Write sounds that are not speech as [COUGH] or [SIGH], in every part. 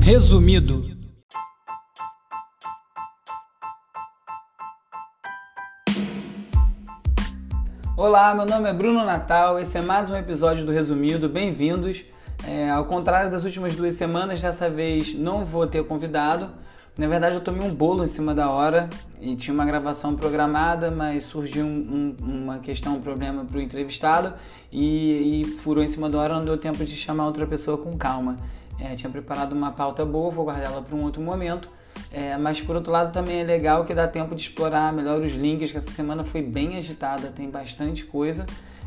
Resumido. Olá, meu nome é Bruno Natal, esse é mais um episódio do Resumido, bem-vindos. É, ao contrário das últimas duas semanas, dessa vez não vou ter convidado. Na verdade, eu tomei um bolo em cima da hora e tinha uma gravação programada, mas surgiu um, um, uma questão, um problema para o entrevistado e, e, furou em cima da hora, não deu tempo de chamar outra pessoa com calma. É, tinha preparado uma pauta boa, vou guardá-la para um outro momento. É, mas por outro lado também é legal que dá tempo de explorar melhor os links, que essa semana foi bem agitada, tem bastante coisa.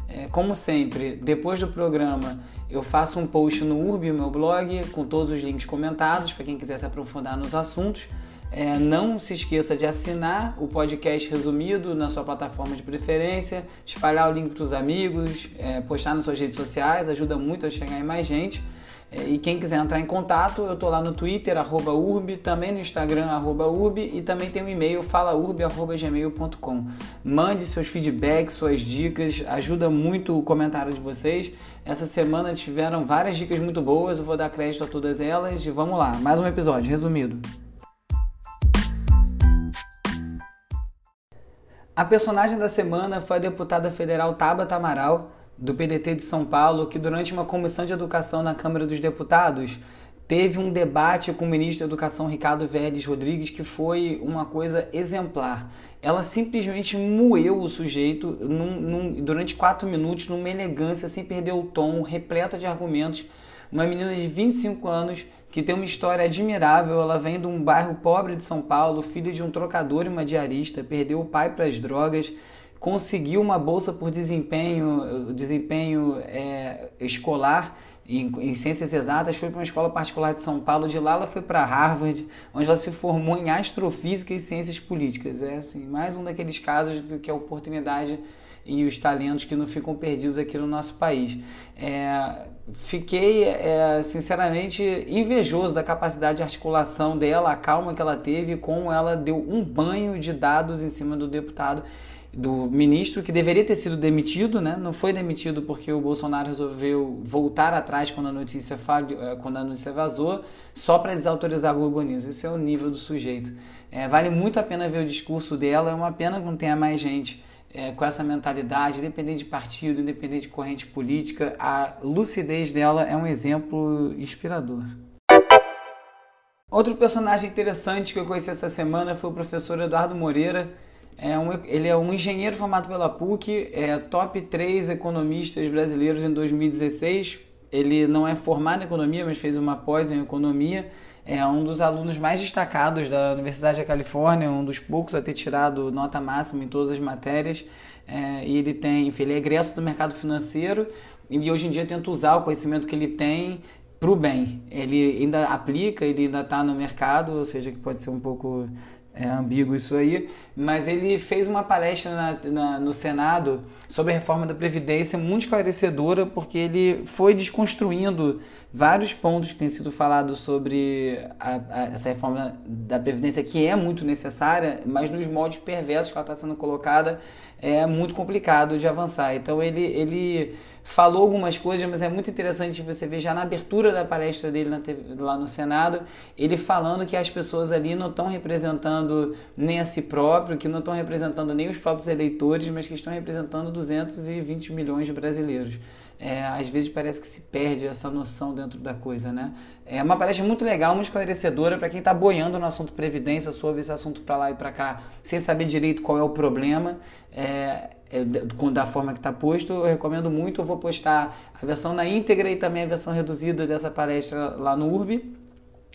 É, como sempre, depois do programa eu faço um post no Urb, meu blog, com todos os links comentados para quem quiser se aprofundar nos assuntos. É, não se esqueça de assinar o podcast resumido na sua plataforma de preferência, espalhar o link para os amigos, é, postar nas suas redes sociais, ajuda muito a chegar em mais gente. É, e quem quiser entrar em contato, eu estou lá no Twitter, arroba urb, também no Instagram, arroba urb, e também tem um e-mail, falaurb.gmail.com. Mande seus feedbacks, suas dicas, ajuda muito o comentário de vocês. Essa semana tiveram várias dicas muito boas, eu vou dar crédito a todas elas e vamos lá, mais um episódio, resumido. A personagem da semana foi a deputada federal Tabata Amaral, do PDT de São Paulo que, durante uma comissão de educação na Câmara dos Deputados, teve um debate com o ministro da Educação Ricardo Vélez Rodrigues que foi uma coisa exemplar. Ela simplesmente moeu o sujeito num, num, durante quatro minutos numa elegância, sem perder o tom, repleta de argumentos. Uma menina de 25 anos que tem uma história admirável. Ela vem de um bairro pobre de São Paulo, filha de um trocador e uma diarista, perdeu o pai para as drogas conseguiu uma bolsa por desempenho, desempenho é, escolar em, em, ciências exatas, foi para uma escola particular de São Paulo, de lá ela foi para Harvard, onde ela se formou em astrofísica e ciências políticas. É assim, mais um daqueles casos que a oportunidade e os talentos que não ficam perdidos aqui no nosso país. É, fiquei, é, sinceramente, invejoso da capacidade de articulação dela, a calma que ela teve, como ela deu um banho de dados em cima do deputado do ministro que deveria ter sido demitido, né? Não foi demitido porque o Bolsonaro resolveu voltar atrás quando a notícia falhou, eh, quando a notícia vazou, só para desautorizar a Globo News. Esse é o nível do sujeito. É, vale muito a pena ver o discurso dela. É uma pena que não tenha mais gente é, com essa mentalidade, independente de partido, independente de corrente política. A lucidez dela é um exemplo inspirador. Outro personagem interessante que eu conheci essa semana foi o professor Eduardo Moreira é um, ele é um engenheiro formado pela PUC, é top 3 economistas brasileiros em 2016. Ele não é formado em economia, mas fez uma pós em economia. É um dos alunos mais destacados da Universidade da Califórnia, um dos poucos a ter tirado nota máxima em todas as matérias. É, e ele tem, enfim, ele é egresso do mercado financeiro e hoje em dia tenta usar o conhecimento que ele tem para o bem. Ele ainda aplica, ele ainda está no mercado, ou seja, que pode ser um pouco é ambíguo isso aí, mas ele fez uma palestra na, na, no Senado sobre a reforma da Previdência muito esclarecedora, porque ele foi desconstruindo vários pontos que têm sido falados sobre a, a, essa reforma da Previdência, que é muito necessária, mas nos modos perversos que ela está sendo colocada é muito complicado de avançar. Então ele, ele falou algumas coisas, mas é muito interessante você ver já na abertura da palestra dele TV, lá no Senado, ele falando que as pessoas ali não estão representando nem a si próprio, que não estão representando nem os próprios eleitores, mas que estão representando 220 milhões de brasileiros. É, às vezes parece que se perde essa noção dentro da coisa, né? É uma palestra muito legal, muito esclarecedora para quem está boiando no assunto previdência, soube esse assunto para lá e para cá, sem saber direito qual é o problema. É, é, da forma que está posto, eu recomendo muito. Eu vou postar a versão na íntegra e também a versão reduzida dessa palestra lá no URB,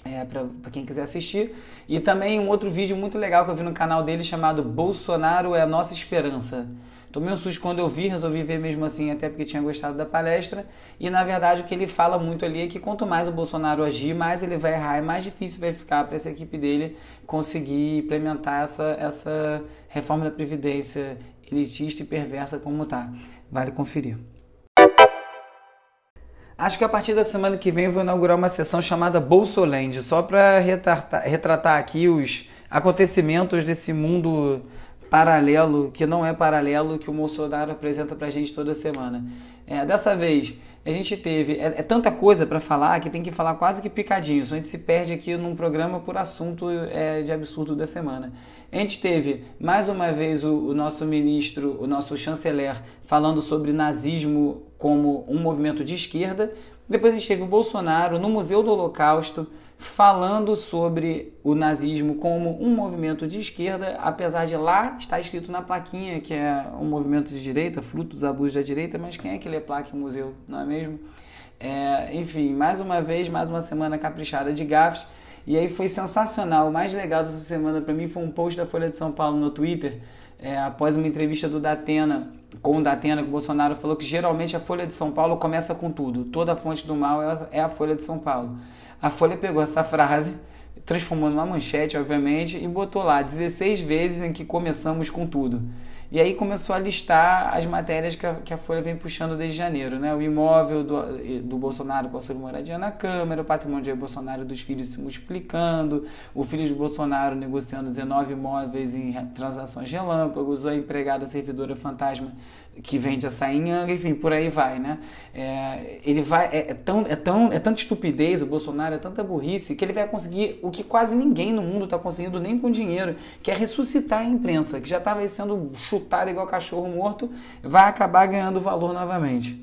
é, para quem quiser assistir. E também um outro vídeo muito legal que eu vi no canal dele chamado Bolsonaro é a Nossa Esperança. Tomei um susto quando eu vi, resolvi ver mesmo assim, até porque tinha gostado da palestra. E na verdade o que ele fala muito ali é que quanto mais o Bolsonaro agir, mais ele vai errar e mais difícil vai ficar para essa equipe dele conseguir implementar essa, essa reforma da Previdência elitista e perversa como tá. Vale conferir. Acho que a partir da semana que vem eu vou inaugurar uma sessão chamada Bolsoland, só para retratar, retratar aqui os acontecimentos desse mundo paralelo, que não é paralelo, que o Bolsonaro apresenta para a gente toda semana. É, dessa vez, a gente teve. É, é tanta coisa para falar que tem que falar quase que picadinho, a gente se perde aqui num programa por assunto é, de absurdo da semana. A gente teve mais uma vez o, o nosso ministro, o nosso chanceler, falando sobre nazismo como um movimento de esquerda. Depois a gente teve o Bolsonaro no Museu do Holocausto falando sobre o nazismo como um movimento de esquerda, apesar de lá estar escrito na plaquinha que é um movimento de direita, fruto dos abusos da direita, mas quem é que lê placa em museu, não é mesmo? É, enfim, mais uma vez, mais uma semana caprichada de gafes, e aí foi sensacional. O mais legal dessa semana para mim foi um post da Folha de São Paulo no Twitter, é, após uma entrevista do Datena com o Datena, que o Bolsonaro falou que geralmente a Folha de São Paulo começa com tudo, toda a fonte do mal é a Folha de São Paulo. A Folha pegou essa frase, transformou numa manchete, obviamente, e botou lá 16 vezes em que começamos com tudo. E aí começou a listar as matérias que a, que a Folha vem puxando desde janeiro, né? O imóvel do, do Bolsonaro com a sua moradia na Câmara, o patrimônio de Bolsonaro dos filhos se multiplicando, o filho de Bolsonaro negociando 19 imóveis em transações relâmpagos, a empregada servidora fantasma que vende em Angra, enfim, por aí vai, né? É, ele vai, é, é, tão, é, tão, é tanta estupidez, o Bolsonaro, é tanta burrice, que ele vai conseguir o que quase ninguém no mundo está conseguindo, nem com dinheiro, que é ressuscitar a imprensa, que já estava sendo chutada igual cachorro morto, vai acabar ganhando valor novamente.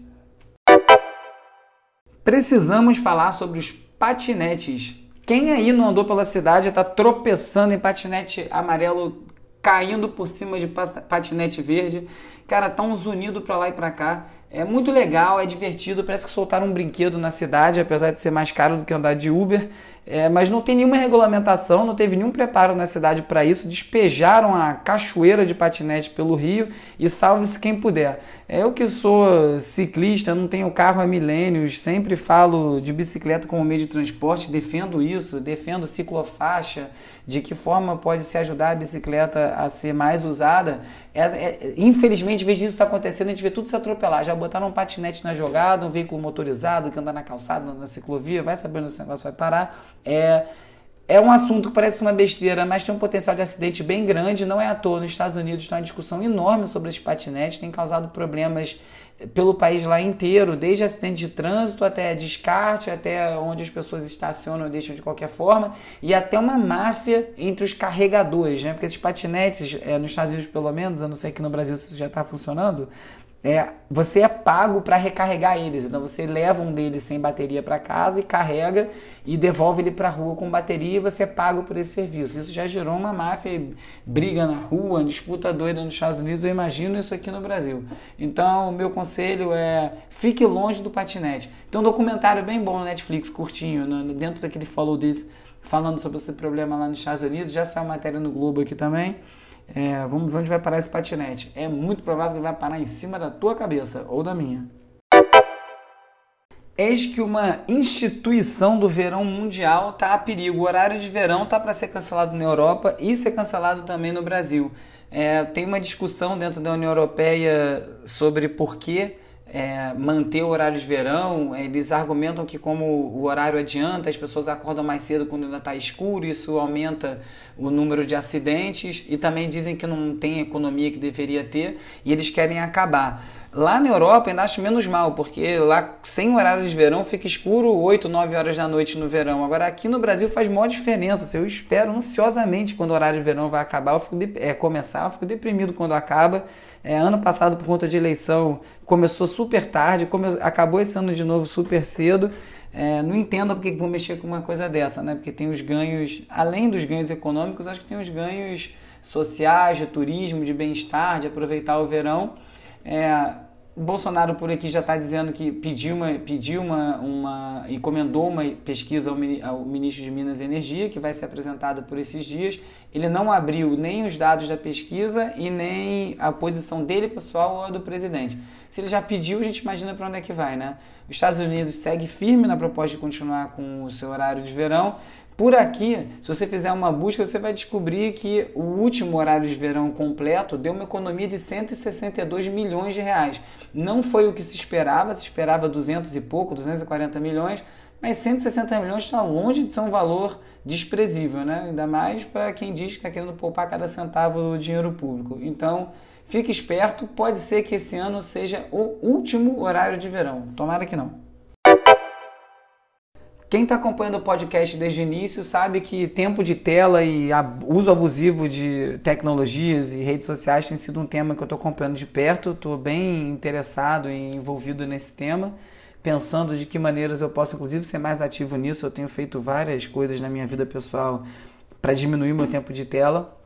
Precisamos falar sobre os patinetes. Quem aí não andou pela cidade está tropeçando em patinete amarelo caindo por cima de patinete verde. Cara, tá uns para lá e para cá. É muito legal, é divertido, parece que soltaram um brinquedo na cidade, apesar de ser mais caro do que andar de Uber. É, mas não tem nenhuma regulamentação, não teve nenhum preparo na cidade para isso. Despejaram a cachoeira de patinete pelo rio e salve-se quem puder. Eu que sou ciclista, não tenho carro há milênios, sempre falo de bicicleta como meio de transporte, defendo isso, defendo ciclofaixa, de que forma pode se ajudar a bicicleta a ser mais usada. É, é, infelizmente, em vez disso acontecendo, a gente vê tudo se atropelar. Já botaram um patinete na jogada, um veículo motorizado que anda na calçada, na ciclovia, vai sabendo se esse negócio vai parar. É, é um assunto que parece uma besteira, mas tem um potencial de acidente bem grande. Não é à toa, nos Estados Unidos tem uma discussão enorme sobre esse patinete, tem causado problemas pelo país lá inteiro, desde acidente de trânsito até descarte, até onde as pessoas estacionam ou deixam de qualquer forma, e até uma máfia entre os carregadores, né? Porque esses patinetes, é, nos Estados Unidos pelo menos, eu não sei aqui no Brasil se isso já está funcionando, é, você é pago para recarregar eles. Então você leva um deles sem bateria para casa e carrega e devolve ele para a rua com bateria e você é pago por esse serviço. Isso já gerou uma máfia, briga na rua, disputa doida nos Estados Unidos. Eu imagino isso aqui no Brasil. Então, o meu conselho é fique longe do patinete. Tem um documentário bem bom no Netflix, curtinho, no, dentro daquele follow this, falando sobre esse problema lá nos Estados Unidos. Já saiu matéria no Globo aqui também. É, vamos ver onde vai parar esse patinete. É muito provável que vai parar em cima da tua cabeça ou da minha. Eis que uma instituição do verão mundial está a perigo. O horário de verão está para ser cancelado na Europa e ser cancelado também no Brasil. É, tem uma discussão dentro da União Europeia sobre por que é, manter o horário de verão. Eles argumentam que, como o horário adianta, as pessoas acordam mais cedo quando ainda está escuro, isso aumenta o número de acidentes. E também dizem que não tem economia que deveria ter e eles querem acabar. Lá na Europa ainda acho menos mal, porque lá sem horário de verão fica escuro 8, 9 horas da noite no verão. Agora aqui no Brasil faz maior diferença. Eu espero ansiosamente quando o horário de verão vai acabar, eu fico de, é, começar, eu fico deprimido quando acaba. É, ano passado, por conta de eleição, começou super tarde, come... acabou esse ano de novo super cedo. É, não entendo porque vão mexer com uma coisa dessa, né? Porque tem os ganhos, além dos ganhos econômicos, acho que tem os ganhos sociais, de turismo, de bem-estar, de aproveitar o verão. É, Bolsonaro por aqui já está dizendo que pediu uma, pediu uma, uma encomendou uma pesquisa ao, ao, ministro de Minas e Energia, que vai ser apresentada por esses dias. Ele não abriu nem os dados da pesquisa e nem a posição dele pessoal ou a do presidente. Se ele já pediu, a gente imagina para onde é que vai, né? Os Estados Unidos segue firme na proposta de continuar com o seu horário de verão. Por aqui, se você fizer uma busca, você vai descobrir que o último horário de verão completo deu uma economia de 162 milhões de reais. Não foi o que se esperava, se esperava 200 e pouco, 240 milhões, mas 160 milhões está longe de ser um valor desprezível, né? ainda mais para quem diz que está querendo poupar cada centavo do dinheiro público. Então, fique esperto, pode ser que esse ano seja o último horário de verão. Tomara que não. Quem está acompanhando o podcast desde o início sabe que tempo de tela e uso abusivo de tecnologias e redes sociais tem sido um tema que eu estou acompanhando de perto. Estou bem interessado e envolvido nesse tema, pensando de que maneiras eu posso, inclusive, ser mais ativo nisso. Eu tenho feito várias coisas na minha vida pessoal para diminuir meu tempo de tela.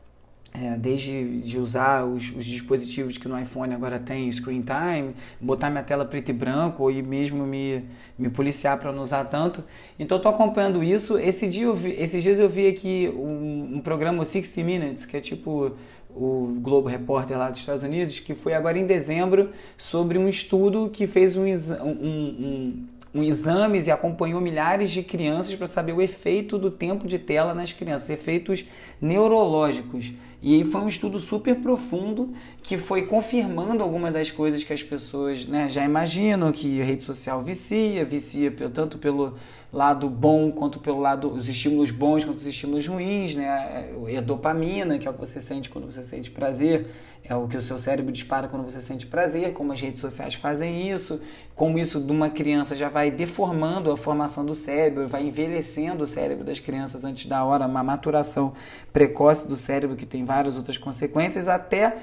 É, desde de usar os, os, dispositivos que no iPhone agora tem screen time, botar minha tela preto e branco e mesmo me, me policiar para não usar tanto. Então estou acompanhando isso. Esse dia vi, esses dias eu vi aqui um, um programa 60 Minutes, que é tipo o Globo Repórter lá dos Estados Unidos, que foi agora em dezembro sobre um estudo que fez um, um, um um exames e acompanhou milhares de crianças para saber o efeito do tempo de tela nas crianças, efeitos neurológicos. E foi um estudo super profundo que foi confirmando algumas das coisas que as pessoas né, já imaginam, que a rede social vicia, vicia tanto pelo lado bom quanto pelo lado os estímulos bons quanto os estímulos ruins, né? A dopamina, que é o que você sente quando você sente prazer, é o que o seu cérebro dispara quando você sente prazer, como as redes sociais fazem isso, como isso de uma criança já vai deformando a formação do cérebro, vai envelhecendo o cérebro das crianças antes da hora, uma maturação precoce do cérebro que tem várias outras consequências, até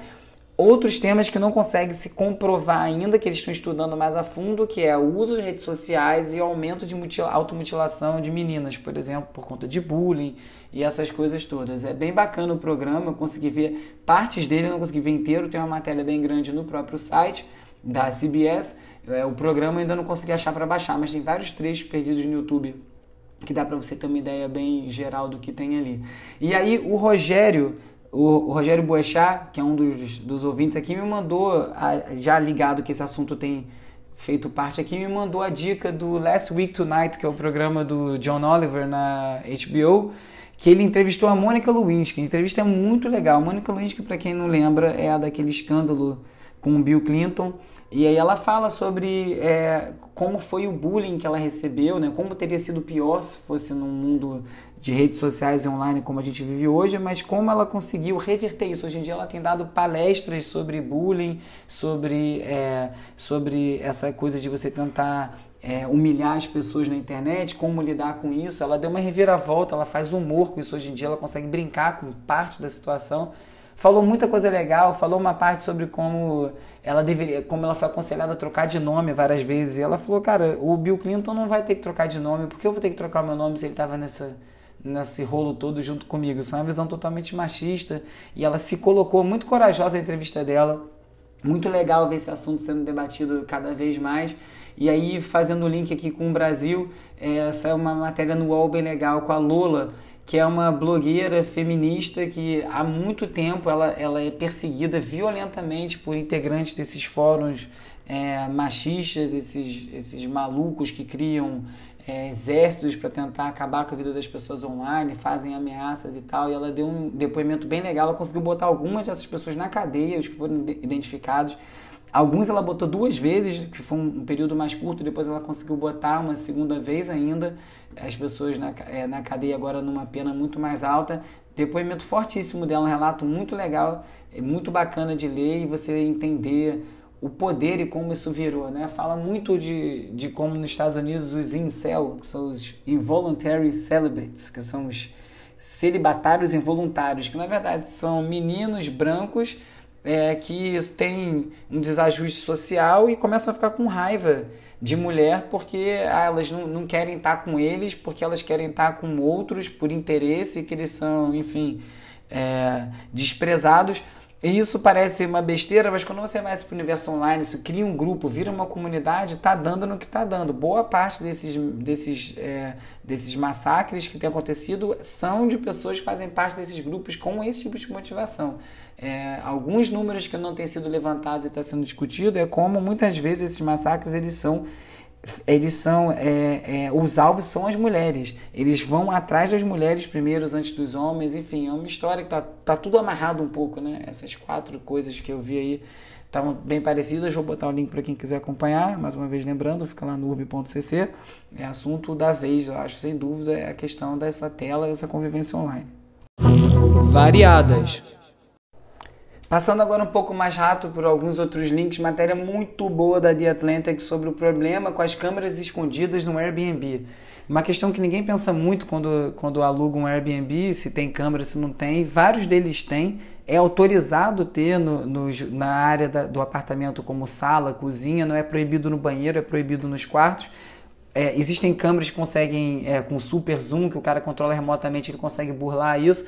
outros temas que não conseguem se comprovar ainda, que eles estão estudando mais a fundo, que é o uso de redes sociais e o aumento de automutilação de meninas, por exemplo, por conta de bullying e essas coisas todas. É bem bacana o programa, eu consegui ver partes dele, não consegui ver inteiro, tem uma matéria bem grande no próprio site da CBS. É, o programa ainda não consegui achar para baixar, mas tem vários trechos perdidos no YouTube que dá para você ter uma ideia bem geral do que tem ali. E aí o Rogério, o, o Rogério Boechat, que é um dos, dos ouvintes aqui, me mandou, já ligado que esse assunto tem feito parte aqui, me mandou a dica do Last Week Tonight, que é o programa do John Oliver na HBO, que ele entrevistou a Mônica Lewinsky. A entrevista é muito legal. A Mônica Lewinsky, para quem não lembra, é a daquele escândalo com o Bill Clinton. E aí ela fala sobre é, como foi o bullying que ela recebeu, né? Como teria sido pior se fosse num mundo de redes sociais e online como a gente vive hoje, mas como ela conseguiu reverter isso. Hoje em dia ela tem dado palestras sobre bullying, sobre, é, sobre essa coisa de você tentar é, humilhar as pessoas na internet, como lidar com isso. Ela deu uma reviravolta, ela faz humor com isso hoje em dia, ela consegue brincar com parte da situação falou muita coisa legal, falou uma parte sobre como ela deveria, como ela foi aconselhada a trocar de nome várias vezes. E ela falou, cara, o Bill Clinton não vai ter que trocar de nome, porque eu vou ter que trocar meu nome se ele estava nessa nesse rolo todo junto comigo. Isso é uma visão totalmente machista e ela se colocou muito corajosa na entrevista dela. Muito legal ver esse assunto sendo debatido cada vez mais. E aí, fazendo o link aqui com o Brasil, é, saiu uma matéria no UOL bem legal com a Lola, que é uma blogueira feminista que há muito tempo ela, ela é perseguida violentamente por integrantes desses fóruns é, machistas, esses, esses malucos que criam é, exércitos para tentar acabar com a vida das pessoas online, fazem ameaças e tal. E ela deu um depoimento bem legal. Ela conseguiu botar algumas dessas pessoas na cadeia, os que foram identificados. Alguns ela botou duas vezes, que foi um período mais curto, depois ela conseguiu botar uma segunda vez ainda, as pessoas na, é, na cadeia agora numa pena muito mais alta. Depoimento fortíssimo dela, um relato muito legal, é muito bacana de ler e você entender o poder e como isso virou, né? Fala muito de, de como nos Estados Unidos os incel, que são os involuntary celibates, que são os celibatários involuntários, que na verdade são meninos brancos é, que têm um desajuste social e começam a ficar com raiva de mulher porque ah, elas não, não querem estar com eles, porque elas querem estar com outros por interesse, que eles são, enfim, é, desprezados. E isso parece uma besteira, mas quando você vai para o universo online, isso cria um grupo, vira uma comunidade, está dando no que está dando. Boa parte desses, desses, é, desses massacres que tem acontecido são de pessoas que fazem parte desses grupos com esse tipo de motivação. É, alguns números que não têm sido levantados e está sendo discutido é como muitas vezes esses massacres eles são eles são é, é, os alvos são as mulheres. Eles vão atrás das mulheres primeiro antes dos homens enfim é uma história que tá, tá tudo amarrado um pouco né? Essas quatro coisas que eu vi aí estavam bem parecidas. Vou botar o link para quem quiser acompanhar mais uma vez lembrando fica lá no urb.cc é assunto da vez eu acho sem dúvida é a questão dessa tela essa convivência online. Variadas Passando agora um pouco mais rápido por alguns outros links, matéria muito boa da The Atlantic sobre o problema com as câmeras escondidas no Airbnb. Uma questão que ninguém pensa muito quando, quando aluga um Airbnb, se tem câmera, se não tem. Vários deles têm. É autorizado ter no, no na área da, do apartamento como sala, cozinha, não é proibido no banheiro, é proibido nos quartos. É, existem câmeras que conseguem, é, com super zoom, que o cara controla remotamente, ele consegue burlar isso.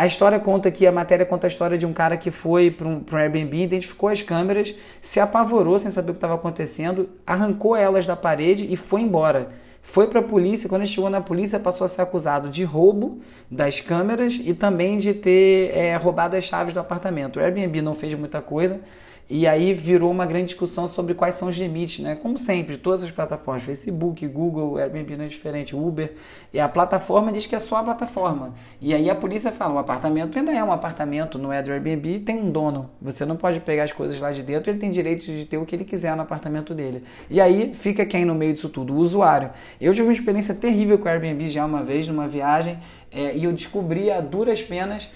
A história conta que a matéria conta a história de um cara que foi para um, um Airbnb, identificou as câmeras, se apavorou sem saber o que estava acontecendo, arrancou elas da parede e foi embora. Foi para a polícia, quando ele chegou na polícia, passou a ser acusado de roubo das câmeras e também de ter é, roubado as chaves do apartamento. O Airbnb não fez muita coisa, e aí virou uma grande discussão sobre quais são os limites, né? Como sempre, todas as plataformas, Facebook, Google, Airbnb não é diferente, Uber, e a plataforma diz que é só a plataforma. E aí a polícia fala, o apartamento ainda é um apartamento, não é do Airbnb, tem um dono. Você não pode pegar as coisas lá de dentro, ele tem direito de ter o que ele quiser no apartamento dele. E aí fica quem no meio disso tudo? O usuário. Eu tive uma experiência terrível com o Airbnb já uma vez, numa viagem, é, e eu descobri a duras penas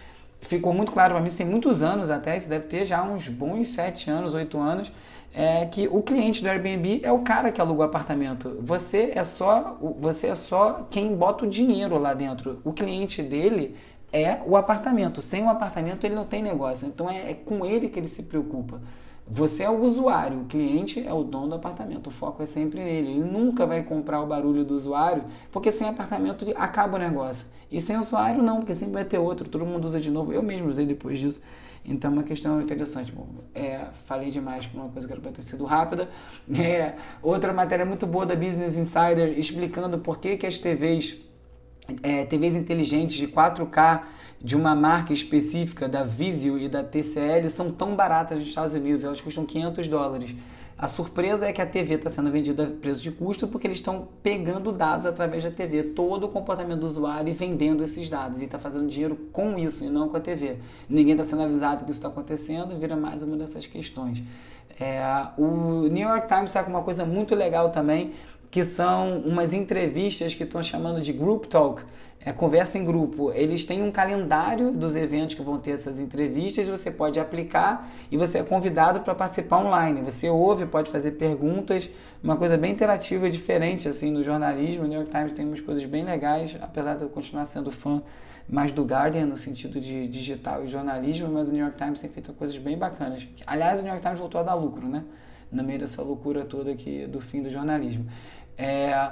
ficou muito claro para mim, tem muitos anos até, isso deve ter já uns bons sete anos, oito anos, é que o cliente do Airbnb é o cara que aluga o apartamento. Você é só você é só quem bota o dinheiro lá dentro. O cliente dele é o apartamento. Sem o apartamento ele não tem negócio. Então é, é com ele que ele se preocupa. Você é o usuário, o cliente é o dono do apartamento. O foco é sempre nele. Ele nunca vai comprar o barulho do usuário, porque sem apartamento acaba o negócio. E sem usuário, não, porque sempre vai ter outro. Todo mundo usa de novo. Eu mesmo usei depois disso. Então, é uma questão interessante. Bom, é, falei demais por uma coisa que era para ter sido rápida. [LAUGHS] É, outra matéria muito boa da Business Insider explicando por que, que as TVs, é, TVs inteligentes de 4K de uma marca específica, da Vizio e da TCL, são tão baratas nos Estados Unidos, elas custam 500 dólares. A surpresa é que a TV está sendo vendida a preço de custo porque eles estão pegando dados através da TV, todo o comportamento do usuário e vendendo esses dados. E está fazendo dinheiro com isso e não com a TV. Ninguém está sendo avisado que isso está acontecendo e vira mais uma dessas questões. É, o New York Times está com uma coisa muito legal também, que são umas entrevistas que estão chamando de Group Talk é, conversa em grupo. Eles têm um calendário dos eventos que vão ter essas entrevistas, você pode aplicar e você é convidado para participar online. Você ouve, pode fazer perguntas, uma coisa bem interativa e diferente assim no jornalismo. O New York Times tem umas coisas bem legais, apesar de eu continuar sendo fã mais do Guardian no sentido de digital e jornalismo, mas o New York Times tem feito coisas bem bacanas. Aliás, o New York Times voltou a dar lucro, né? No meio dessa loucura toda aqui do fim do jornalismo. É...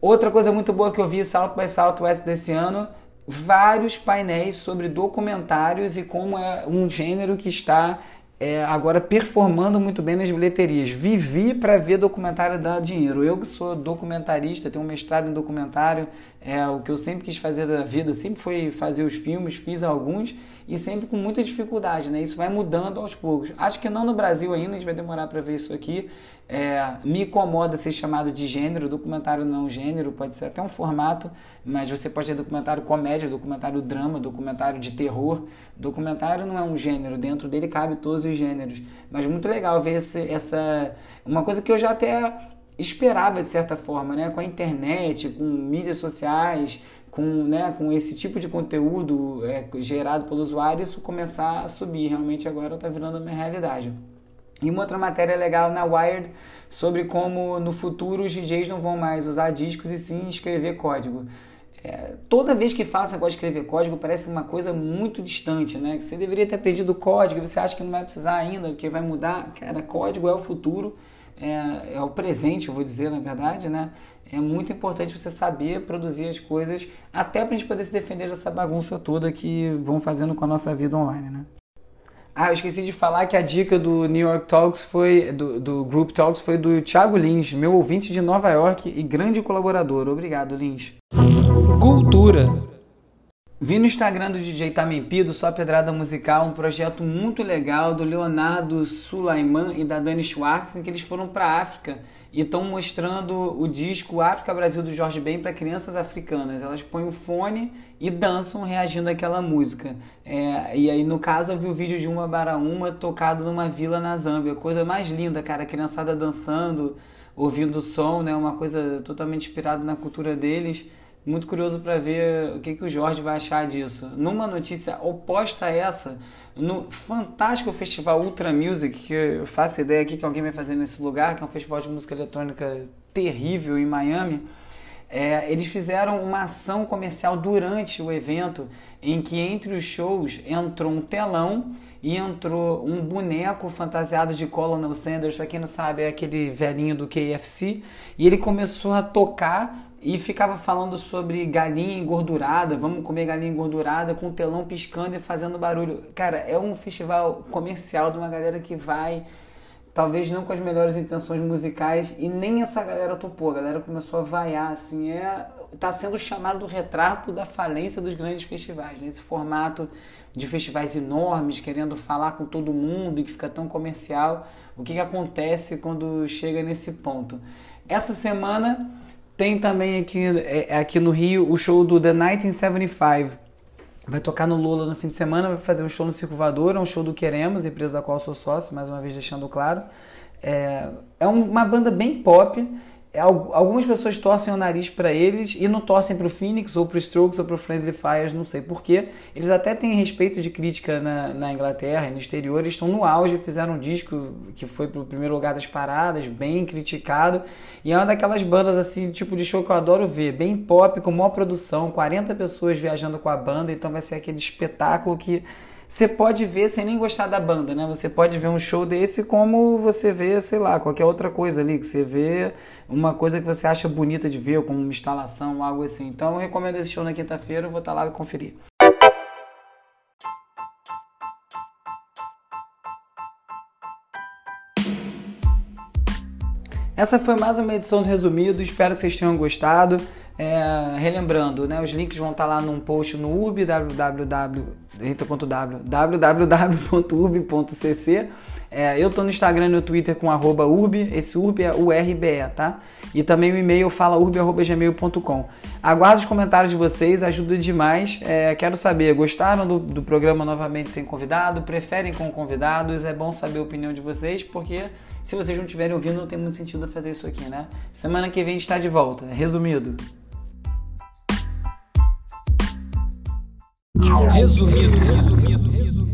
Outra coisa muito boa que eu vi South by Southwest desse ano, vários painéis sobre documentários e como é um gênero que está é, agora performando muito bem nas bilheterias. Vivi para ver documentário dar dinheiro. Eu que sou documentarista, tenho um mestrado em documentário, é o que eu sempre quis fazer da vida, sempre foi fazer os filmes, fiz alguns e sempre com muita dificuldade, né? Isso vai mudando aos poucos. Acho que não no Brasil ainda, a gente vai demorar para ver isso aqui. É, me incomoda ser chamado de gênero, documentário não gênero, pode ser até um formato, mas você pode ter documentário comédia, documentário drama, documentário de terror. Documentário não é um gênero, dentro dele cabe todos os gêneros. Mas muito legal ver esse, essa. Uma coisa que eu já até esperava de certa forma, né? Com a internet, com mídias sociais, com, né, com esse tipo de conteúdo é, gerado pelo usuário, isso começar a subir. Realmente agora está virando uma realidade. E uma outra matéria legal na Wired sobre como no futuro os DJs não vão mais usar discos e sim escrever código. É, toda vez que fala negócio de escrever código parece uma coisa muito distante, né? Você deveria ter aprendido código você acha que não vai precisar ainda, que vai mudar. Cara, código é o futuro, é, é o presente, eu vou dizer na verdade, né? é muito importante você saber produzir as coisas até para a gente poder se defender dessa bagunça toda que vão fazendo com a nossa vida online, né? Ah, eu esqueci de falar que a dica do New York Talks foi, do, do Group Talks foi do Thiago Lins, meu ouvinte de Nova York e grande colaborador. Obrigado, Lins. Cultura. Vi no Instagram do DJ Tamempi, do Só Pedrada Musical, um projeto muito legal do Leonardo Sulaiman e da Dani Schwartz, em que eles foram para a África e estão mostrando o disco África Brasil do Jorge Ben para crianças africanas. Elas põem o fone e dançam reagindo àquela música. É, e aí, no caso, eu vi o vídeo de uma para uma tocado numa vila na Zâmbia. Coisa mais linda, cara. Criançada dançando, ouvindo o som, né? Uma coisa totalmente inspirada na cultura deles. Muito curioso para ver o que, que o Jorge vai achar disso. Numa notícia oposta a essa, no fantástico festival Ultra Music, que eu faço ideia aqui que alguém vai fazer nesse lugar, que é um festival de música eletrônica terrível em Miami, é, eles fizeram uma ação comercial durante o evento em que entre os shows entrou um telão e entrou um boneco fantasiado de Colonel Sanders, para quem não sabe, é aquele velhinho do KFC, e ele começou a tocar e ficava falando sobre galinha engordurada, vamos comer galinha engordurada com o telão piscando e fazendo barulho. Cara, é um festival comercial de uma galera que vai talvez não com as melhores intenções musicais e nem essa galera topou, a galera começou a vaiar, assim, é tá sendo chamado do retrato da falência dos grandes festivais, né? formato de festivais enormes, querendo falar com todo mundo e que fica tão comercial. O que, que acontece quando chega nesse ponto? Essa semana tem também aqui, é, é aqui no Rio o show do The 1975. Vai tocar no Lula no fim de semana, vai fazer um show no Circo Voador, é um show do Queremos, empresa da qual sou sócio, mais uma vez deixando claro. É, é uma banda bem pop, algumas pessoas torcem o nariz para eles e não torcem para o Phoenix ou para o Strokes ou para o Friendly Fires, não sei porquê. Eles até têm respeito de crítica na, na Inglaterra e no exterior, eles estão no auge, fizeram um disco que foi para o primeiro lugar das paradas, bem criticado. E é uma daquelas bandas assim, tipo de show que eu adoro ver, bem pop, com boa produção, 40 pessoas viajando com a banda, então vai ser aquele espetáculo que você pode ver sem nem gostar da banda, né? Você pode ver um show desse como você vê, sei lá, qualquer outra coisa ali, que você vê uma coisa que você acha bonita de ver, como uma instalação, algo assim. Então eu recomendo esse show na quinta-feira, vou estar lá conferir. Essa foi mais uma edição do Resumido, espero que vocês tenham gostado. É, relembrando, né, os links vão estar lá num post no URB, www.urb.cc. É, eu tô no Instagram e no Twitter com arroba urb, esse urb é URBE, tá? E também o e-mail fala urb.gmail.com. Aguardo os comentários de vocês, ajuda demais. É, quero saber, gostaram do, do programa novamente sem convidado? Preferem com convidados? É bom saber a opinião de vocês, porque se vocês não estiverem ouvindo, não tem muito sentido fazer isso aqui, né? Semana que vem a gente está de volta. Resumido. Resumido, resumido.